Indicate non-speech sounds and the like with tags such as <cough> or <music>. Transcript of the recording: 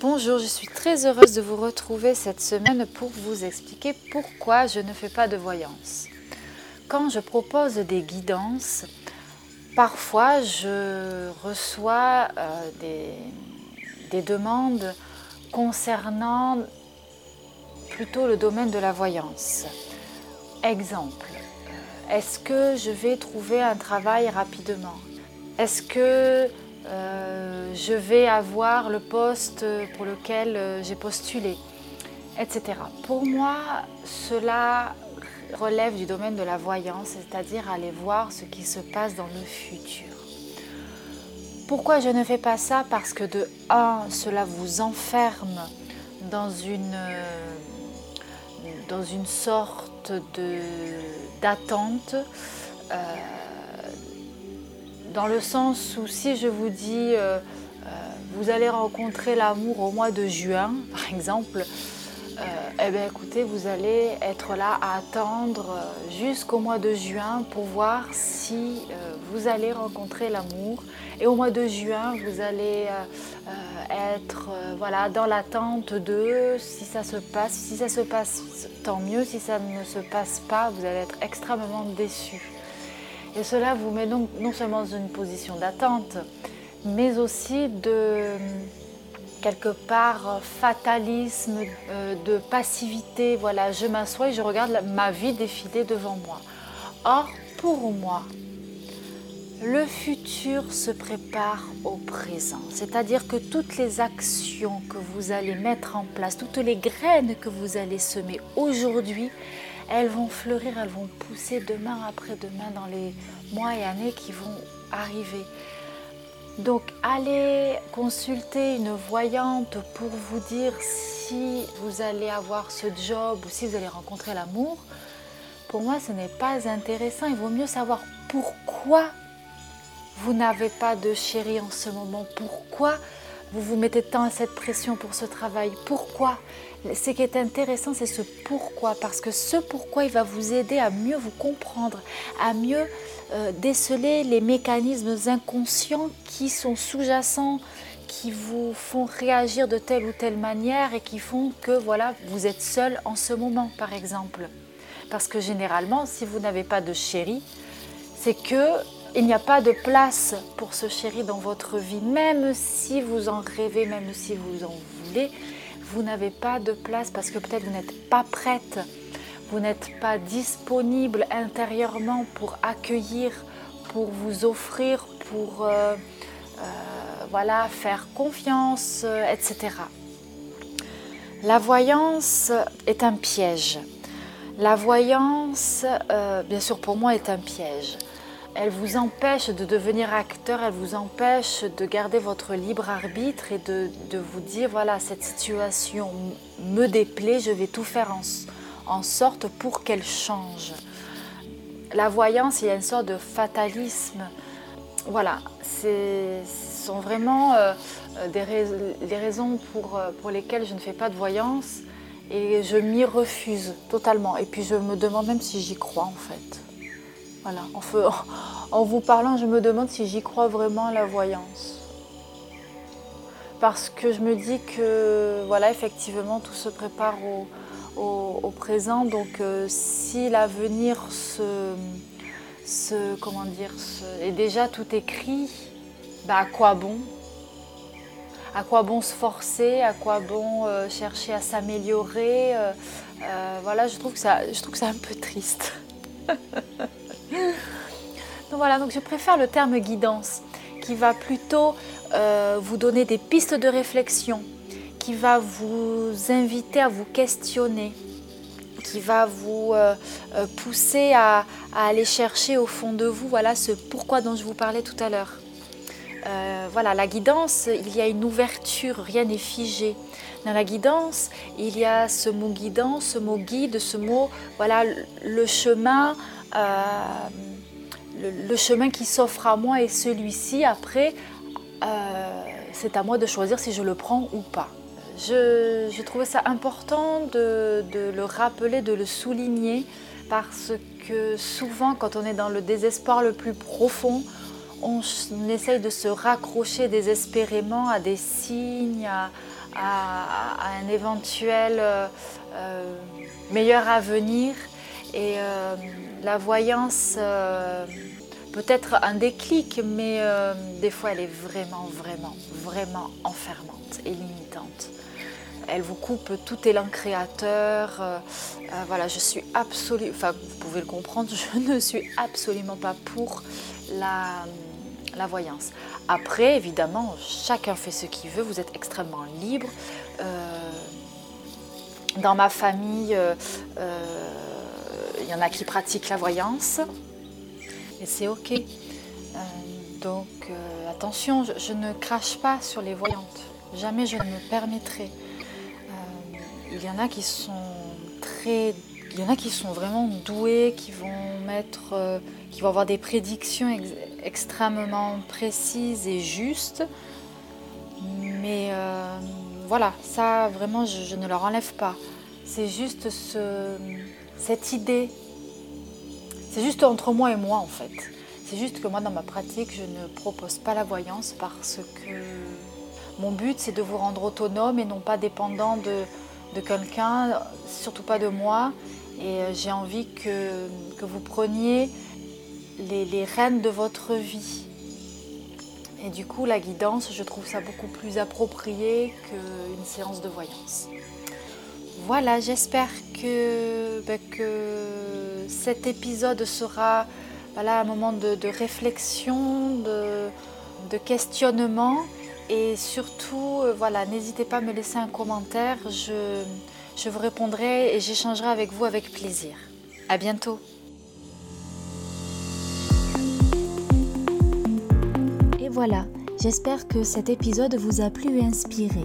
Bonjour, je suis très heureuse de vous retrouver cette semaine pour vous expliquer pourquoi je ne fais pas de voyance. Quand je propose des guidances, parfois je reçois euh, des, des demandes concernant plutôt le domaine de la voyance. Exemple, est-ce que je vais trouver un travail rapidement? Est-ce que euh, je vais avoir le poste pour lequel euh, j'ai postulé, etc. Pour moi, cela relève du domaine de la voyance, c'est-à-dire aller voir ce qui se passe dans le futur. Pourquoi je ne fais pas ça? Parce que de un, cela vous enferme dans une, euh, dans une sorte d'attente dans le sens où si je vous dis euh, euh, vous allez rencontrer l'amour au mois de juin, par exemple, euh, eh bien écoutez, vous allez être là à attendre jusqu'au mois de juin pour voir si vous allez rencontrer l'amour. Et au mois de juin, vous allez être voilà, dans l'attente de si ça se passe. Si ça se passe, tant mieux. Si ça ne se passe pas, vous allez être extrêmement déçu. Et cela vous met donc non seulement dans une position d'attente, mais aussi de quelque part fatalisme, euh, de passivité. Voilà, je m'assois et je regarde ma vie défiler devant moi. Or, pour moi, le futur se prépare au présent, c'est-à-dire que toutes les actions que vous allez mettre en place, toutes les graines que vous allez semer aujourd'hui, elles vont fleurir, elles vont pousser demain après demain dans les mois et années qui vont arriver. Donc allez consulter une voyante pour vous dire si vous allez avoir ce job ou si vous allez rencontrer l'amour. Pour moi, ce n'est pas intéressant. Il vaut mieux savoir pourquoi vous n'avez pas de chéri en ce moment. Pourquoi vous vous mettez tant à cette pression pour ce travail Pourquoi? Ce qui est intéressant, c'est ce pourquoi. Parce que ce pourquoi, il va vous aider à mieux vous comprendre, à mieux euh, déceler les mécanismes inconscients qui sont sous-jacents, qui vous font réagir de telle ou telle manière et qui font que voilà, vous êtes seul en ce moment, par exemple. Parce que généralement, si vous n'avez pas de chéri, c'est que il n'y a pas de place pour ce chéri dans votre vie, même si vous en rêvez, même si vous en voulez, vous n'avez pas de place parce que peut-être vous n'êtes pas prête, vous n'êtes pas disponible intérieurement pour accueillir, pour vous offrir, pour euh, euh, voilà, faire confiance, euh, etc. La voyance est un piège. La voyance, bien sûr pour moi, est un piège elle vous empêche de devenir acteur, elle vous empêche de garder votre libre arbitre et de, vous dire, voilà, cette situation me déplaît, je vais tout faire en, sorte pour qu'elle change. La voyance, il y a une sorte de fatalisme. Voilà, ce sont vraiment euh, des les raisons pour, euh, pour lesquelles je ne fais pas de voyance et je m'y refuse totalement. Et puis je me demande même si j'y crois en fait. Voilà, <laughs> en, vous parlant, je me demande si j'y crois vraiment à la voyance. Parce que je me dis que, voilà, effectivement, tout se prépare au, présent. Donc, euh, si l'avenir se, comment dire, est déjà tout écrit, bah, à quoi bon? À quoi bon se forcer, à quoi bon chercher à s'améliorer? voilà, je trouve je trouve que c'est un peu triste. <laughs> voilà, donc je préfère le terme guidance qui va plutôt vous donner des pistes de réflexion, qui va vous inviter à vous questionner, qui va vous euh, euh, pousser à, aller chercher au fond de vous voilà ce pourquoi dont je vous parlais tout à l'heure. Euh, voilà, la guidance, il y a une ouverture, rien n'est figé. Dans la guidance, il y a ce mot guidance, ce mot guide, ce mot, voilà, le chemin, le, chemin qui s'offre à moi et celui-ci, après, c'est à moi de choisir si je le prends ou pas. Je, trouvais ça important de, le rappeler, de le souligner, parce que souvent, quand on est dans le désespoir le plus profond, on, essaye de se raccrocher désespérément à des signes, à, un éventuel euh, euh, meilleur avenir. Et euh, la voyance peut être un déclic, mais des fois elle est vraiment, vraiment, vraiment enfermante et limitante elle vous coupe tout élan créateur. Euh, euh, voilà, je suis absolument, enfin vous pouvez le comprendre, <laughs> je ne suis absolument pas pour la, la voyance. Après, évidemment, chacun fait ce qu'il veut, vous êtes extrêmement libre. Euh, dans ma famille, il y en a qui pratiquent la voyance, et c'est ok. donc attention, je ne crache pas sur les voyantes. Jamais je ne me permettrai il y en a qui sont très il y en a qui sont vraiment doués, qui vont mettre, euh, qui vont avoir des prédictions extrêmement précises et justes. Mais euh, voilà, ça vraiment, je, ne leur enlève pas. C'est juste ce, cette idée. C'est juste entre moi et moi en fait. C'est juste que moi, dans ma pratique, je ne propose pas la voyance parce que mon but, c'est de vous rendre autonome et non pas dépendant de, quelqu'un, surtout pas de moi. Et euh, j'ai envie que, que, vous preniez les, les rênes de votre vie. Et du coup, la guidance, je trouve ça beaucoup plus approprié qu'une séance de voyance. Voilà, j'espère que, ben, que cet épisode sera un moment de, réflexion, de, de questionnement et surtout, euh, voilà, n'hésitez pas à me laisser un commentaire. Je, je vous répondrai et j'échangerai avec vous avec plaisir. À bientôt. Et voilà, j'espère que cet épisode vous a plu et inspiré.